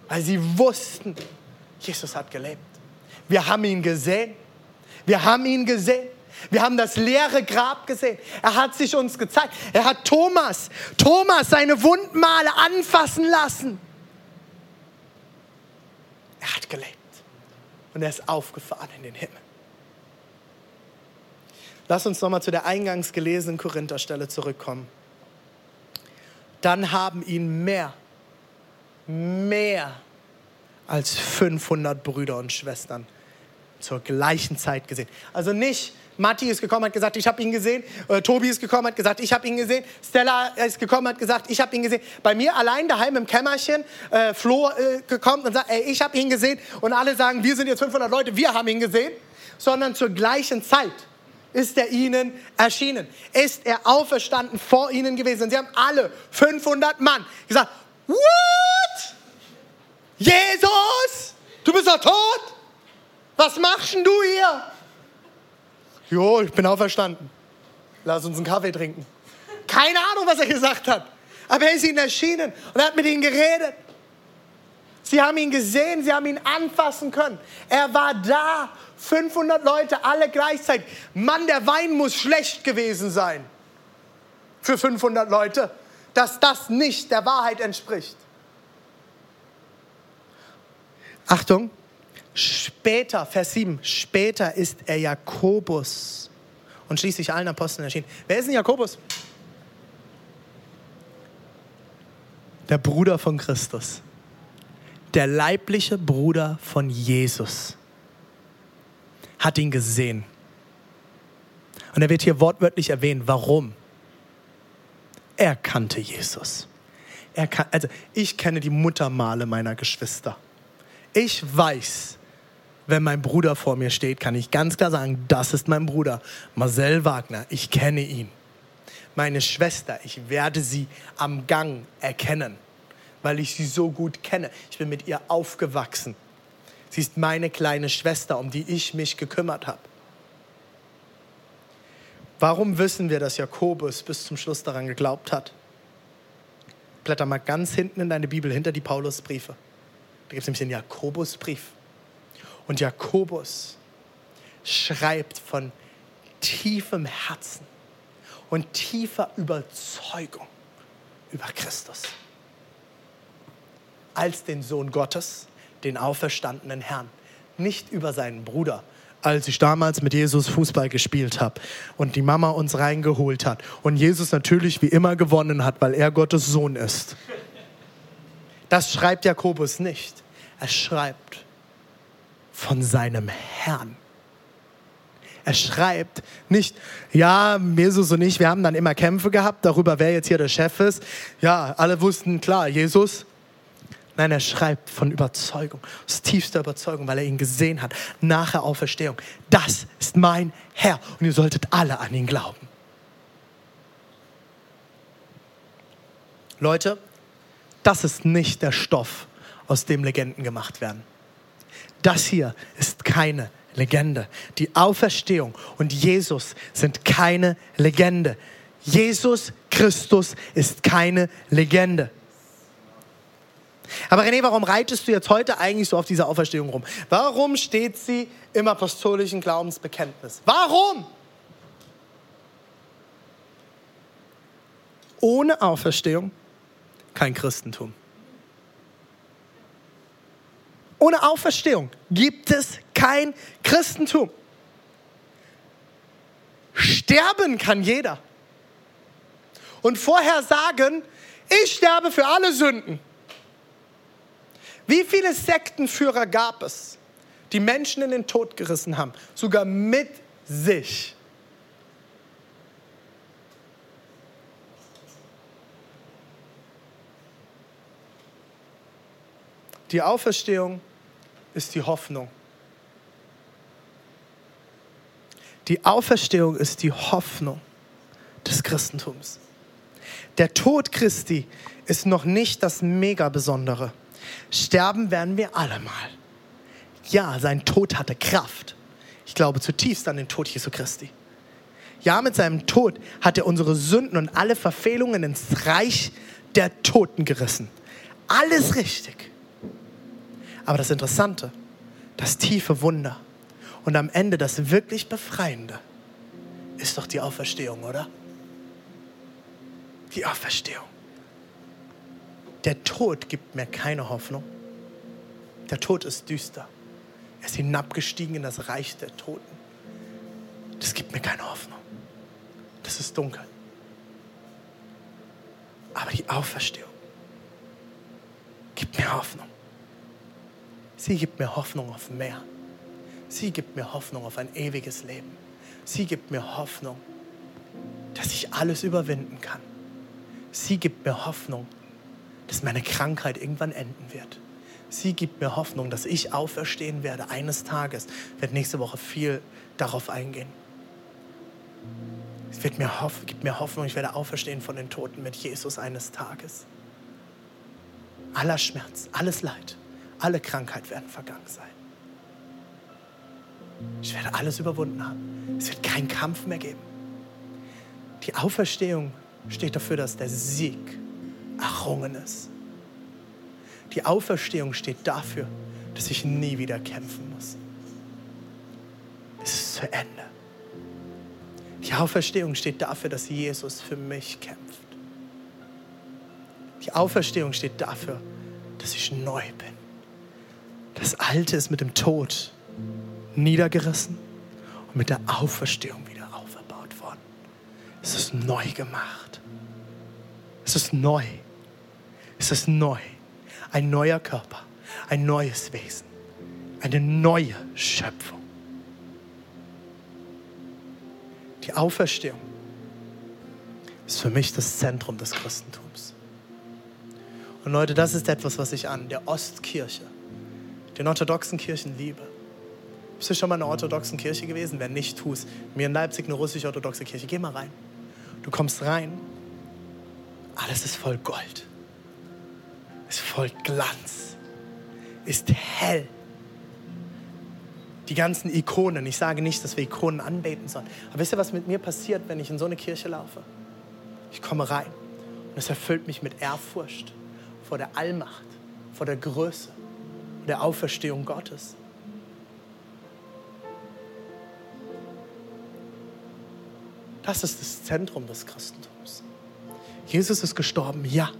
Weil sie wussten, Jesus hat gelebt. Wir haben ihn gesehen. Wir haben ihn gesehen. Wir haben das leere Grab gesehen. Er hat sich uns gezeigt. Er hat Thomas, Thomas seine Wundmale anfassen lassen. Er hat gelebt und er ist aufgefahren in den Himmel. Lass uns nochmal zu der eingangs gelesenen Korintherstelle zurückkommen. Dann haben ihn mehr, mehr als 500 Brüder und Schwestern zur gleichen Zeit gesehen. Also nicht, Matti ist gekommen, hat gesagt, ich habe ihn gesehen. Äh, Tobi ist gekommen, hat gesagt, ich habe ihn gesehen. Stella ist gekommen, hat gesagt, ich habe ihn gesehen. Bei mir allein daheim im Kämmerchen, äh, Flo äh, gekommen und sagt, ey, ich habe ihn gesehen. Und alle sagen, wir sind jetzt 500 Leute, wir haben ihn gesehen. Sondern zur gleichen Zeit ist er ihnen erschienen. Ist er auferstanden vor ihnen gewesen. Und sie haben alle 500 Mann gesagt, what? Jesus, du bist doch tot? Was machst denn du hier? Jo, ich bin auferstanden. Lass uns einen Kaffee trinken. Keine Ahnung, was er gesagt hat. Aber er ist ihnen erschienen und er hat mit ihnen geredet. Sie haben ihn gesehen, sie haben ihn anfassen können. Er war da. 500 Leute, alle gleichzeitig. Mann, der Wein muss schlecht gewesen sein. Für 500 Leute. Dass das nicht der Wahrheit entspricht. Achtung, später, Vers 7, später ist er Jakobus und schließlich allen Aposteln erschienen. Wer ist denn Jakobus? Der Bruder von Christus. Der leibliche Bruder von Jesus. Hat ihn gesehen. Und er wird hier wortwörtlich erwähnt. Warum? Er kannte Jesus. Er kann, also ich kenne die Muttermale meiner Geschwister. Ich weiß, wenn mein Bruder vor mir steht, kann ich ganz klar sagen, das ist mein Bruder, Marcel Wagner. Ich kenne ihn. Meine Schwester, ich werde sie am Gang erkennen, weil ich sie so gut kenne. Ich bin mit ihr aufgewachsen. Sie ist meine kleine Schwester, um die ich mich gekümmert habe. Warum wissen wir, dass Jakobus bis zum Schluss daran geglaubt hat? Blätter mal ganz hinten in deine Bibel, hinter die Paulusbriefe. Da gibt es nämlich den Jakobusbrief. Und Jakobus schreibt von tiefem Herzen und tiefer Überzeugung über Christus als den Sohn Gottes, den auferstandenen Herrn, nicht über seinen Bruder. Als ich damals mit Jesus Fußball gespielt habe und die Mama uns reingeholt hat und Jesus natürlich wie immer gewonnen hat, weil er Gottes Sohn ist. Das schreibt Jakobus nicht. Er schreibt von seinem Herrn. Er schreibt nicht, ja, Jesus und ich, wir haben dann immer Kämpfe gehabt darüber, wer jetzt hier der Chef ist. Ja, alle wussten, klar, Jesus. Nein, er schreibt von Überzeugung, aus tiefster Überzeugung, weil er ihn gesehen hat, nach der Auferstehung. Das ist mein Herr und ihr solltet alle an ihn glauben. Leute, das ist nicht der Stoff, aus dem Legenden gemacht werden. Das hier ist keine Legende. Die Auferstehung und Jesus sind keine Legende. Jesus Christus ist keine Legende. Aber René, warum reitest du jetzt heute eigentlich so auf dieser Auferstehung rum? Warum steht sie im apostolischen Glaubensbekenntnis? Warum? Ohne Auferstehung kein Christentum. Ohne Auferstehung gibt es kein Christentum. Sterben kann jeder. Und vorher sagen, ich sterbe für alle Sünden. Wie viele Sektenführer gab es, die Menschen in den Tod gerissen haben, sogar mit sich? Die Auferstehung ist die Hoffnung. Die Auferstehung ist die Hoffnung des Christentums. Der Tod Christi ist noch nicht das Mega Besondere. Sterben werden wir alle mal. Ja, sein Tod hatte Kraft. Ich glaube zutiefst an den Tod Jesu Christi. Ja, mit seinem Tod hat er unsere Sünden und alle Verfehlungen ins Reich der Toten gerissen. Alles richtig. Aber das Interessante, das tiefe Wunder und am Ende das wirklich Befreiende ist doch die Auferstehung, oder? Die Auferstehung. Der Tod gibt mir keine Hoffnung. Der Tod ist düster. Er ist hinabgestiegen in das Reich der Toten. Das gibt mir keine Hoffnung. Das ist dunkel. Aber die Auferstehung gibt mir Hoffnung. Sie gibt mir Hoffnung auf mehr. Sie gibt mir Hoffnung auf ein ewiges Leben. Sie gibt mir Hoffnung, dass ich alles überwinden kann. Sie gibt mir Hoffnung, dass meine Krankheit irgendwann enden wird. Sie gibt mir Hoffnung, dass ich auferstehen werde eines Tages. Ich werde nächste Woche viel darauf eingehen. Es wird mir gibt mir Hoffnung, ich werde auferstehen von den Toten mit Jesus eines Tages. Aller Schmerz, alles Leid, alle Krankheit werden vergangen sein. Ich werde alles überwunden haben. Es wird keinen Kampf mehr geben. Die Auferstehung steht dafür, dass der Sieg errungen ist. Die Auferstehung steht dafür, dass ich nie wieder kämpfen muss. Es ist zu Ende. Die Auferstehung steht dafür, dass Jesus für mich kämpft. Die Auferstehung steht dafür, dass ich neu bin. Das Alte ist mit dem Tod niedergerissen und mit der Auferstehung wieder auferbaut worden. Es ist neu gemacht. Es ist neu. Es ist neu. Ein neuer Körper, ein neues Wesen, eine neue Schöpfung. Die Auferstehung ist für mich das Zentrum des Christentums. Und Leute, das ist etwas, was ich an der Ostkirche, den orthodoxen Kirchen liebe. Bist du schon mal in einer orthodoxen Kirche gewesen? Wenn nicht, tu es. Mir in Leipzig eine russisch-orthodoxe Kirche. Geh mal rein. Du kommst rein, alles ist voll Gold, ist voll Glanz, ist hell. Die ganzen Ikonen, ich sage nicht, dass wir Ikonen anbeten sollen, aber wisst ihr, was mit mir passiert, wenn ich in so eine Kirche laufe? Ich komme rein und es erfüllt mich mit Ehrfurcht vor der Allmacht, vor der Größe, der Auferstehung Gottes. Das ist das Zentrum des Christentums. Jesus ist gestorben, ja.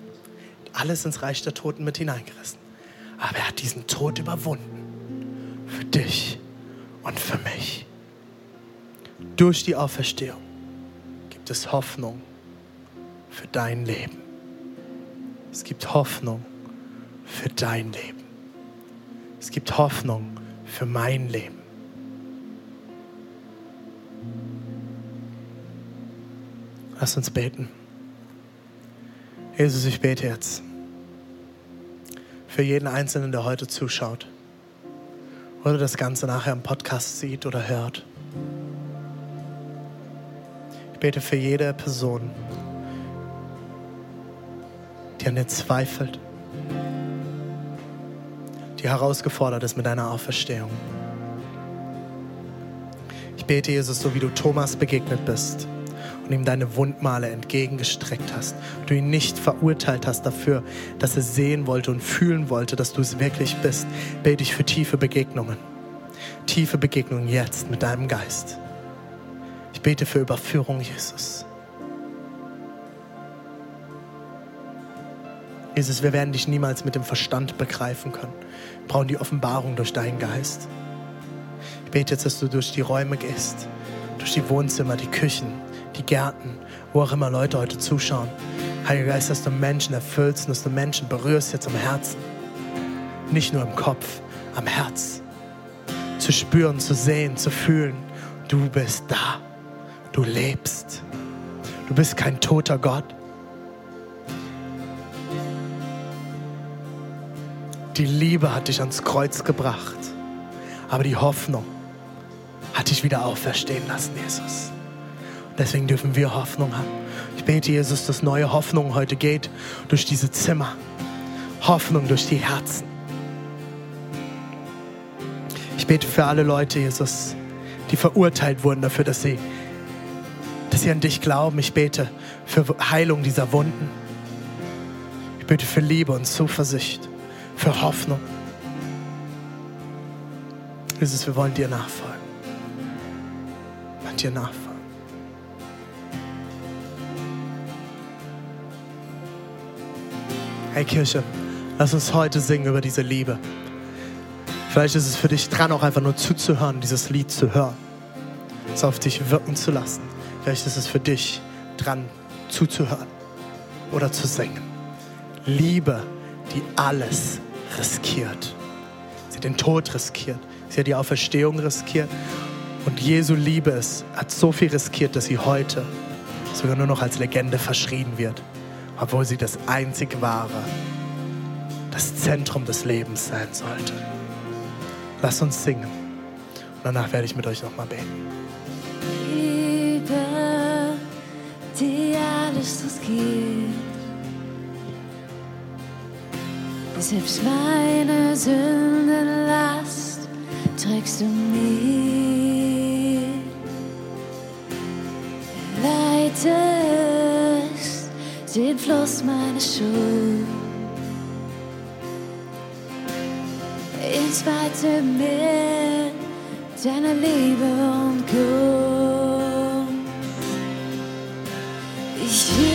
Alles ins Reich der Toten mit hineingerissen. Aber er hat diesen Tod überwunden. Für dich und für mich. Durch die Auferstehung gibt es Hoffnung für dein Leben. Es gibt Hoffnung für dein Leben. Es gibt Hoffnung für mein Leben. Lass uns beten. Jesus, ich bete jetzt für jeden Einzelnen, der heute zuschaut oder das Ganze nachher im Podcast sieht oder hört. Ich bete für jede Person, die an dir zweifelt, die herausgefordert ist mit deiner Auferstehung. Ich bete, Jesus, so wie du Thomas begegnet bist und ihm deine Wundmale entgegengestreckt hast. Du ihn nicht verurteilt hast dafür, dass er sehen wollte und fühlen wollte, dass du es wirklich bist. Bete ich für tiefe Begegnungen. Tiefe Begegnungen jetzt mit deinem Geist. Ich bete für Überführung, Jesus. Jesus, wir werden dich niemals mit dem Verstand begreifen können. Wir brauchen die Offenbarung durch deinen Geist. Ich bete jetzt, dass du durch die Räume gehst, durch die Wohnzimmer, die Küchen, die Gärten, wo auch immer Leute heute zuschauen. Heiliger Geist, dass du Menschen erfüllst und dass du Menschen berührst jetzt am Herzen. Nicht nur im Kopf, am Herz. Zu spüren, zu sehen, zu fühlen. Du bist da. Du lebst. Du bist kein toter Gott. Die Liebe hat dich ans Kreuz gebracht. Aber die Hoffnung hat dich wieder auferstehen lassen, Jesus. Deswegen dürfen wir Hoffnung haben. Ich bete, Jesus, dass neue Hoffnung heute geht durch diese Zimmer. Hoffnung durch die Herzen. Ich bete für alle Leute, Jesus, die verurteilt wurden dafür, dass sie, dass sie an dich glauben. Ich bete für Heilung dieser Wunden. Ich bete für Liebe und Zuversicht, für Hoffnung. Jesus, wir wollen dir nachfolgen. Und dir nachfolgen. Hey Kirche, lass uns heute singen über diese Liebe. Vielleicht ist es für dich dran, auch einfach nur zuzuhören, dieses Lied zu hören, es auf dich wirken zu lassen. Vielleicht ist es für dich dran, zuzuhören oder zu singen. Liebe, die alles riskiert. Sie hat den Tod riskiert, sie hat die Auferstehung riskiert. Und Jesu Liebe ist, hat so viel riskiert, dass sie heute sogar nur noch als Legende verschrien wird, obwohl sie das einzig wahre, das Zentrum des Lebens sein sollte. Lass uns singen. Und danach werde ich mit euch nochmal beten. Liebe, die alles riskiert. Selbst meine Sündenlast trägst du mir. Leitest den Fluss meiner Schuld ins weite Meer deiner Liebe und Glück. Ich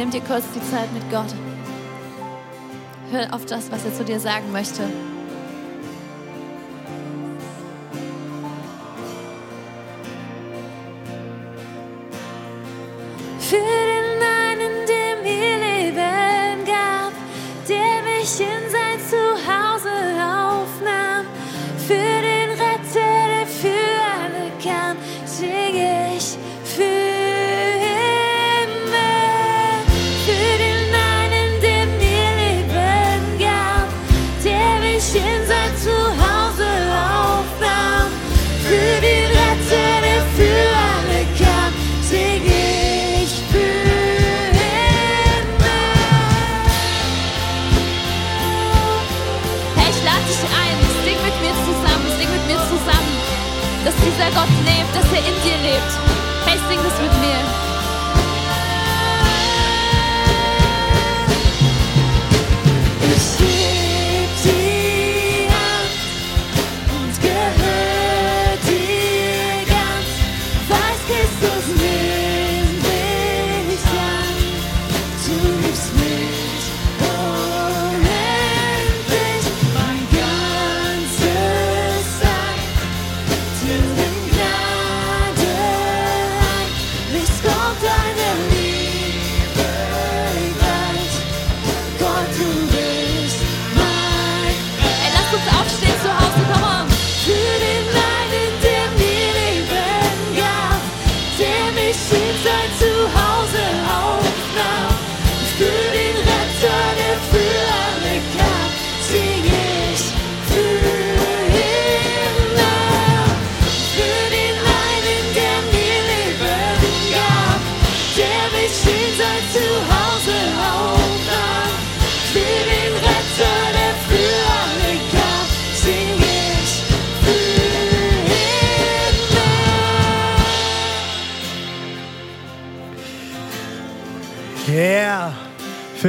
nimm dir kurz die Zeit mit Gott. Hör auf das, was er zu dir sagen möchte. in dir lebt.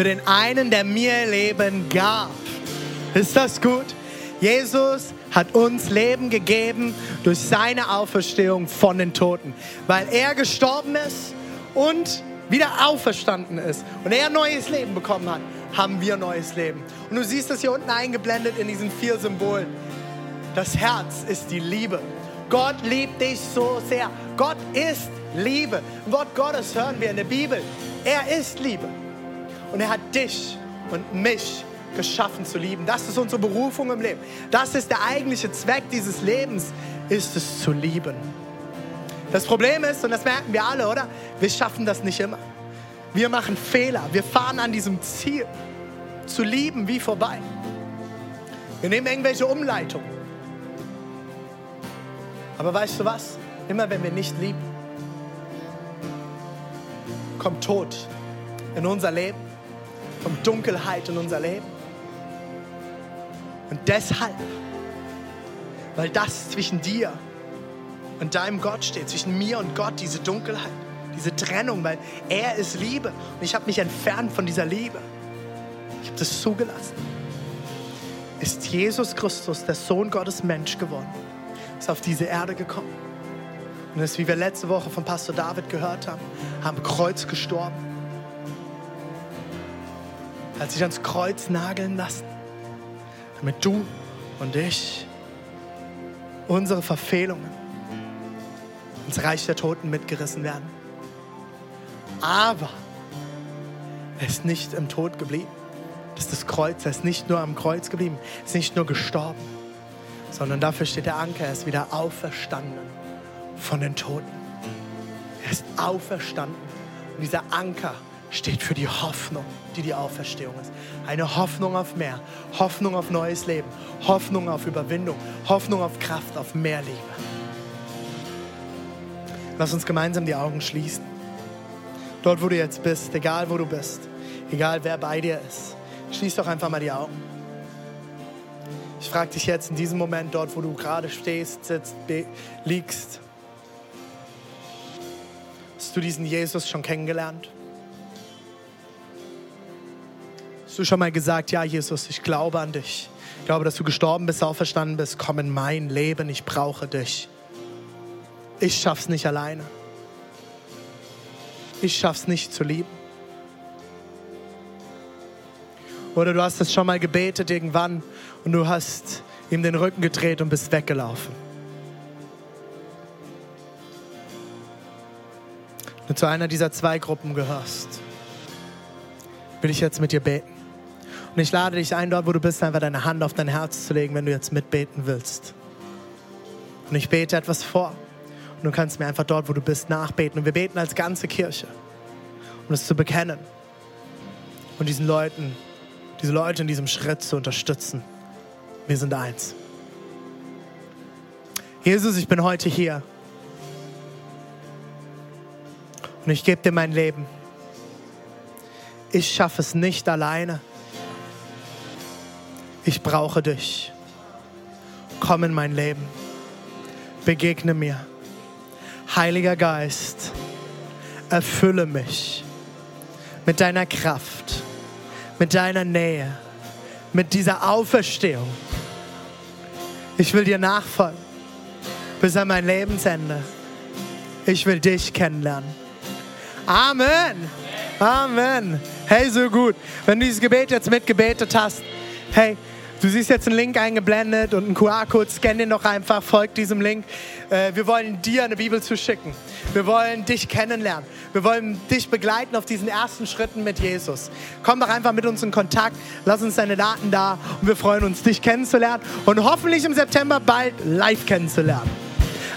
für den einen, der mir Leben gab. Ist das gut? Jesus hat uns Leben gegeben durch seine Auferstehung von den Toten, weil er gestorben ist und wieder auferstanden ist und er neues Leben bekommen hat, haben wir neues Leben. Und du siehst das hier unten eingeblendet in diesen vier Symbolen. Das Herz ist die Liebe. Gott liebt dich so sehr. Gott ist Liebe. Wort Gottes hören wir in der Bibel. Er ist Liebe. Und er hat dich und mich geschaffen zu lieben. Das ist unsere Berufung im Leben. Das ist der eigentliche Zweck dieses Lebens, ist es zu lieben. Das Problem ist, und das merken wir alle, oder? Wir schaffen das nicht immer. Wir machen Fehler. Wir fahren an diesem Ziel, zu lieben, wie vorbei. Wir nehmen irgendwelche Umleitungen. Aber weißt du was? Immer wenn wir nicht lieben, kommt Tod in unser Leben, kommt Dunkelheit in unser Leben. Und deshalb, weil das zwischen dir und deinem Gott steht, zwischen mir und Gott, diese Dunkelheit, diese Trennung, weil er ist Liebe und ich habe mich entfernt von dieser Liebe. Ich habe das zugelassen. Ist Jesus Christus, der Sohn Gottes, Mensch geworden, ist auf diese Erde gekommen und ist, wie wir letzte Woche von Pastor David gehört haben, am Kreuz gestorben. Hat sich ans Kreuz nageln lassen, damit du und ich unsere Verfehlungen ins Reich der Toten mitgerissen werden. Aber er ist nicht im Tod geblieben. Das ist das Kreuz. Er ist nicht nur am Kreuz geblieben. Er ist nicht nur gestorben, sondern dafür steht der Anker. Er ist wieder auferstanden von den Toten. Er ist auferstanden. Und dieser Anker steht für die Hoffnung, die die Auferstehung ist. Eine Hoffnung auf mehr, Hoffnung auf neues Leben, Hoffnung auf Überwindung, Hoffnung auf Kraft, auf mehr Liebe. Lass uns gemeinsam die Augen schließen. Dort, wo du jetzt bist, egal wo du bist, egal wer bei dir ist, schließ doch einfach mal die Augen. Ich frage dich jetzt in diesem Moment, dort, wo du gerade stehst, sitzt, liegst, hast du diesen Jesus schon kennengelernt? Hast du schon mal gesagt, ja Jesus, ich glaube an dich. Ich glaube, dass du gestorben bist, auferstanden bist. Komm in mein Leben, ich brauche dich. Ich schaff's nicht alleine. Ich schaff's nicht zu lieben. Oder du hast es schon mal gebetet irgendwann und du hast ihm den Rücken gedreht und bist weggelaufen. Wenn du zu einer dieser zwei Gruppen gehörst, will ich jetzt mit dir beten. Und ich lade dich ein, dort wo du bist, einfach deine Hand auf dein Herz zu legen, wenn du jetzt mitbeten willst. Und ich bete etwas vor. Und du kannst mir einfach dort, wo du bist, nachbeten. Und wir beten als ganze Kirche, um es zu bekennen. Und diesen Leuten, diese Leute in diesem Schritt zu unterstützen. Wir sind eins. Jesus, ich bin heute hier. Und ich gebe dir mein Leben. Ich schaffe es nicht alleine. Ich brauche dich. Komm in mein Leben. Begegne mir. Heiliger Geist, erfülle mich mit deiner Kraft, mit deiner Nähe, mit dieser Auferstehung. Ich will dir nachfolgen bis an mein Lebensende. Ich will dich kennenlernen. Amen. Amen. Hey, so gut. Wenn du dieses Gebet jetzt mitgebetet hast, hey, Du siehst jetzt einen Link eingeblendet und einen QR-Code, scan den doch einfach, folg diesem Link. Äh, wir wollen dir eine Bibel zuschicken. Wir wollen dich kennenlernen. Wir wollen dich begleiten auf diesen ersten Schritten mit Jesus. Komm doch einfach mit uns in Kontakt, lass uns deine Daten da und wir freuen uns, dich kennenzulernen und hoffentlich im September bald live kennenzulernen.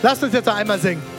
Lass uns jetzt noch einmal singen.